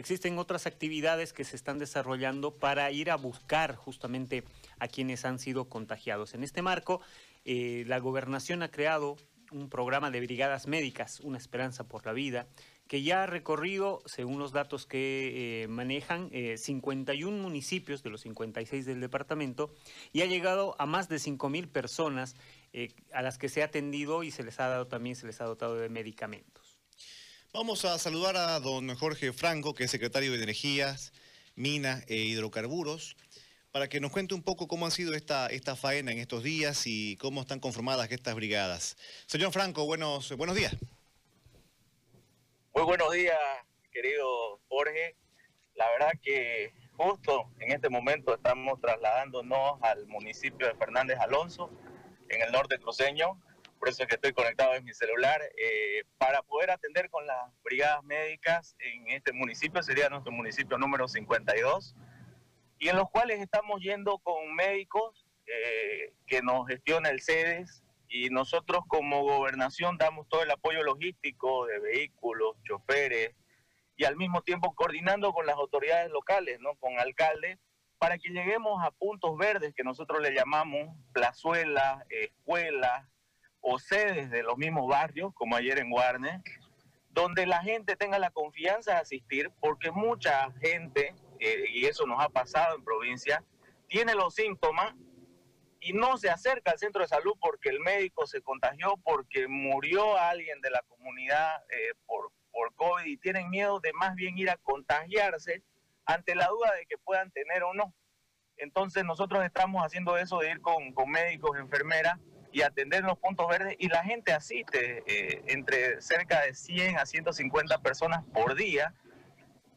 existen otras actividades que se están desarrollando para ir a buscar justamente a quienes han sido contagiados. En este marco, eh, la gobernación ha creado un programa de brigadas médicas, Una Esperanza por la Vida, que ya ha recorrido, según los datos que eh, manejan, 51 eh, municipios de los 56 del departamento y ha llegado a más de 5.000 personas a las que se ha atendido y se les ha dado también, se les ha dotado de medicamentos. Vamos a saludar a don Jorge Franco, que es secretario de Energías, Minas e Hidrocarburos para que nos cuente un poco cómo ha sido esta, esta faena en estos días y cómo están conformadas estas brigadas. Señor Franco, buenos, buenos días. Muy buenos días, querido Jorge. La verdad que justo en este momento estamos trasladándonos al municipio de Fernández Alonso, en el norte cruceño, por eso es que estoy conectado en mi celular, eh, para poder atender con las brigadas médicas en este municipio, sería nuestro municipio número 52 y en los cuales estamos yendo con médicos eh, que nos gestiona el CEDES y nosotros como gobernación damos todo el apoyo logístico de vehículos, choferes y al mismo tiempo coordinando con las autoridades locales, ¿no? con alcaldes, para que lleguemos a puntos verdes que nosotros le llamamos plazuelas, escuelas o sedes de los mismos barrios, como ayer en Guarne, donde la gente tenga la confianza de asistir, porque mucha gente eh, y eso nos ha pasado en provincia, tiene los síntomas y no se acerca al centro de salud porque el médico se contagió, porque murió alguien de la comunidad eh, por, por COVID y tienen miedo de más bien ir a contagiarse ante la duda de que puedan tener o no. Entonces nosotros estamos haciendo eso de ir con, con médicos, enfermeras y atender los puntos verdes y la gente asiste eh, entre cerca de 100 a 150 personas por día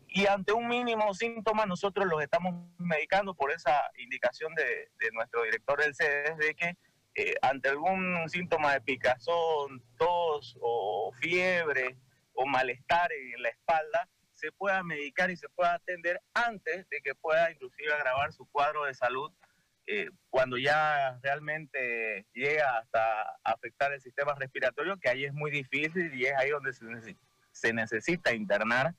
y ante un mínimo síntoma nosotros los estamos medicando por esa indicación de, nuestro director del CEDES de que eh, ante algún síntoma de picazón, tos o fiebre o malestar en la espalda, se pueda medicar y se pueda atender antes de que pueda inclusive agravar su cuadro de salud eh, cuando ya realmente llega hasta afectar el sistema respiratorio, que ahí es muy difícil y es ahí donde se necesita internar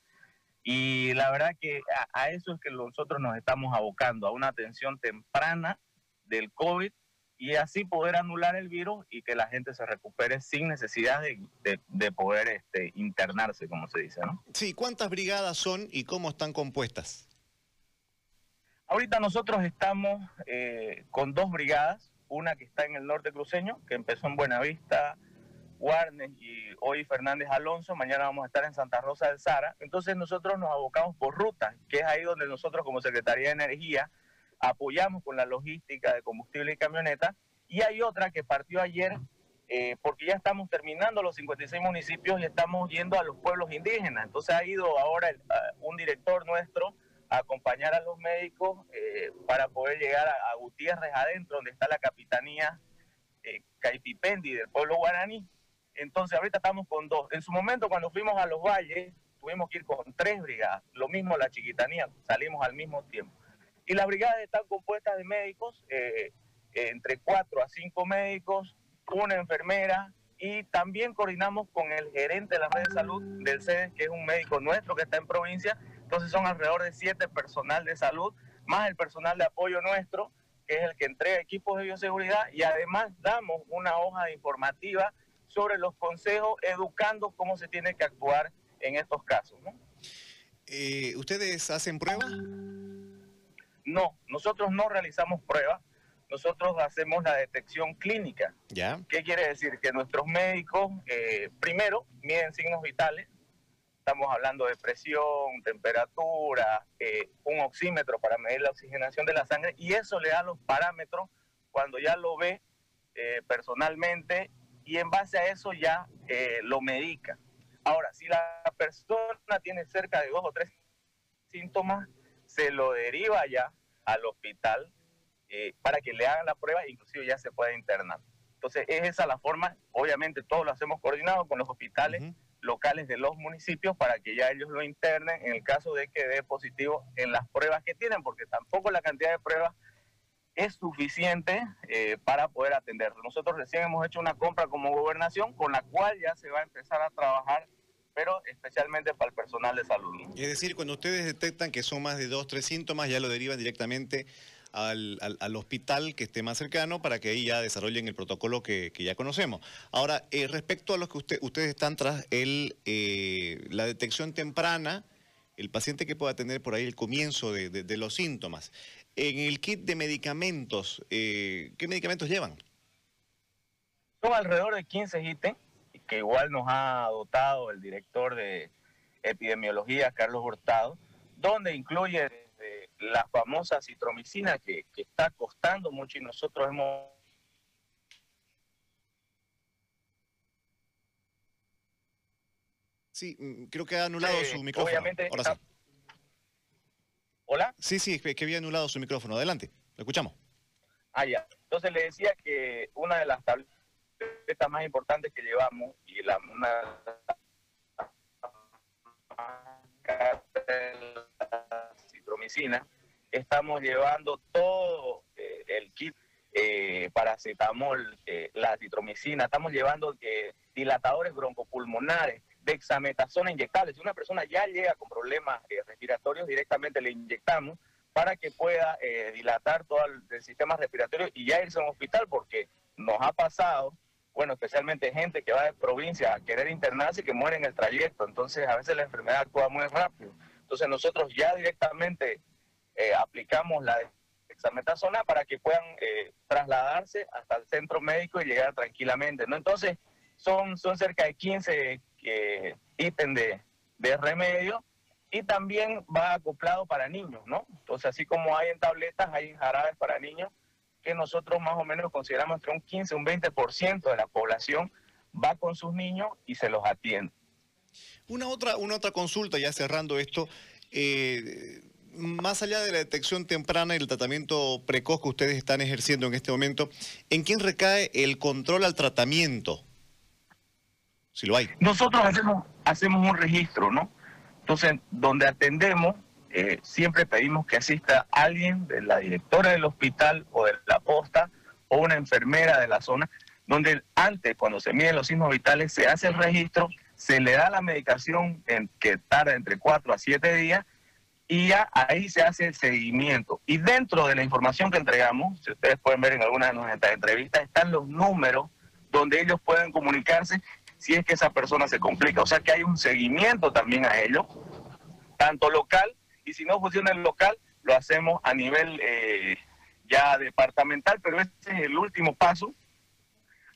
y la verdad que a, eso es que nosotros nos estamos abocando, a una atención temprana del COVID y así poder anular el virus y que la gente se recupere sin necesidad de, poder este, internarse, como se dice, ¿no? Sí, ¿cuántas brigadas son y cómo están compuestas? Ahorita nosotros estamos eh, con dos brigadas, una que está en el norte cruceño, que empezó en Buenavista, Warnes y hoy Fernández Alonso, mañana vamos a estar en Santa Rosa del Sara. Entonces nosotros nos abocamos por rutas, que es ahí donde nosotros como Secretaría de Energía apoyamos con la logística de combustible y camioneta. Y hay otra que partió ayer, eh, porque ya estamos terminando los 56 municipios y estamos yendo a los pueblos indígenas. Entonces ha ido ahora un director nuestro acompañar a los médicos eh, para poder llegar a, Gutiérrez adentro, donde está la capitanía eh, Caipipendi del pueblo guaraní entonces ahorita estamos con dos. En su momento cuando fuimos a los valles, tuvimos que ir con tres brigadas. Lo mismo la chiquitanía, salimos al mismo tiempo. Y las brigadas están compuestas de médicos, eh, eh, entre cuatro a cinco médicos, una enfermera, y también coordinamos con el gerente de la red de salud del CEDES, que es un médico nuestro que está en provincia. Entonces son alrededor de siete personal de salud, más el personal de apoyo nuestro, que es el que entrega equipos de bioseguridad, y además damos una hoja informativa sobre los consejos, educando cómo se tiene que actuar en estos casos. ¿no? Eh, ¿Ustedes hacen pruebas? No, nosotros no realizamos pruebas, nosotros hacemos la detección clínica. ¿Ya? ¿Qué quiere decir? Que nuestros médicos, eh, primero, miden signos vitales, estamos hablando de presión, temperatura, eh, un oxímetro para medir la oxigenación de la sangre, y eso le da los parámetros cuando ya lo ve personalmente y en base a eso ya eh, lo medica. Ahora, si la persona tiene cerca de dos o tres síntomas, se lo deriva ya al hospital eh, para que le hagan la prueba e inclusive ya se pueda internar. Entonces, es esa la forma, obviamente todo lo hacemos coordinado con los hospitales locales de los municipios para que ya ellos lo internen en el caso de que dé positivo en las pruebas que tienen, porque tampoco la cantidad de pruebas es suficiente eh, para poder atender. Nosotros recién hemos hecho una compra como gobernación con la cual ya se va a empezar a trabajar pero especialmente para el personal de salud. Es decir, cuando ustedes detectan que son más de dos, tres síntomas, ya lo derivan directamente al, hospital que esté más cercano para que ahí ya desarrollen el protocolo que, ya conocemos. Ahora, eh, respecto a lo que ustedes están tras el, eh, la detección temprana, el paciente que pueda tener por ahí el comienzo de, los síntomas, en el kit de medicamentos, eh, ¿qué medicamentos llevan? Son alrededor de 15 ítems que igual nos ha dotado el director de epidemiología, Carlos Hurtado, donde incluye la famosa citromicina que, está costando mucho y nosotros hemos Sí, mm, creo que ha anulado su micrófono. Obviamente, Ahora sí. ¿Hola? Sí, sí, que había anulado su micrófono. Adelante, lo escuchamos. Ah, ya. Entonces le decía que una de las tabletas más importantes que llevamos y la una citromicina, estamos llevando todo eh, el kit eh, paracetamol, eh, la citromicina, estamos llevando dilatadores broncopulmonares, dexametasona inyectables. Si una persona ya llega con problemas respiratorios, directamente le inyectamos para que pueda dilatar todo el, sistema respiratorio y ya irse a un hospital, porque nos ha pasado bueno, especialmente gente que va de provincia a querer internarse y que muere en el trayecto. Entonces, a veces la enfermedad actúa muy rápido. Entonces, nosotros ya directamente eh, aplicamos la dexametasona para que puedan eh, trasladarse hasta el centro médico y llegar tranquilamente, ¿no? Entonces, son, son cerca de 15 eh, ítems de, remedio y también va acoplado para niños, ¿no? Entonces, así como hay en tabletas, hay en jarabes para niños que nosotros más o menos consideramos que un 15, un 20% de la población va con sus niños y se los atiende. Una otra, una otra consulta, ya cerrando esto, eh, más allá de la detección temprana y el tratamiento precoz que ustedes están ejerciendo en este momento, ¿en quién recae el control al tratamiento? Si lo hay. Nosotros hacemos, hacemos un registro, ¿no? Entonces, donde atendemos eh, siempre pedimos que asista alguien de la directora del hospital o de la posta o una enfermera de la zona, donde antes, cuando se miden los signos vitales, se hace el registro, se le da la medicación en, que tarda entre 4 a 7 días y ya ahí se hace el seguimiento. Y dentro de la información que entregamos, si ustedes pueden ver en alguna de nuestras entrevistas, están los números donde ellos pueden comunicarse si es que esa persona se complica. O sea que hay un seguimiento también a ellos, tanto local y si no funciona el local, lo hacemos a nivel eh, ya departamental, pero este es el último paso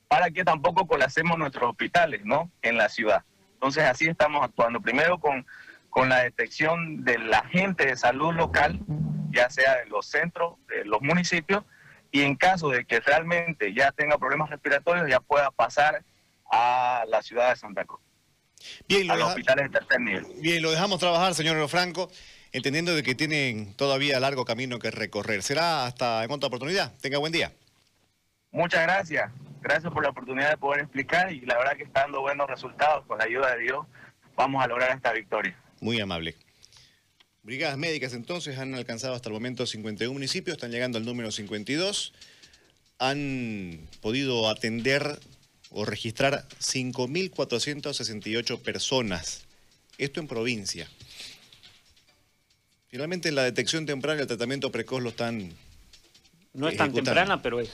para que tampoco colapsemos nuestros hospitales, ¿no? En la ciudad. Entonces así estamos actuando. Primero con, con la detección de la gente de salud local, ya sea de los centros, de los municipios, y en caso de que realmente ya tenga problemas respiratorios, ya pueda pasar a la ciudad de Santa Cruz. Bien, a los hospitales de tercer nivel. Bien, lo dejamos trabajar, señor Franco entendiendo de que tienen todavía largo camino que recorrer. Será hasta en otra oportunidad. Tenga buen día. Muchas gracias. Gracias por la oportunidad de poder explicar y la verdad que está dando buenos resultados. Con la ayuda de Dios vamos a lograr esta victoria. Muy amable. Brigadas médicas entonces han alcanzado hasta el momento 51 municipios, están llegando al número 52. Han podido atender o registrar 5.468 personas. Esto en provincia. Finalmente la detección temprana y el tratamiento precoz lo están... No es tan temprana, pero es.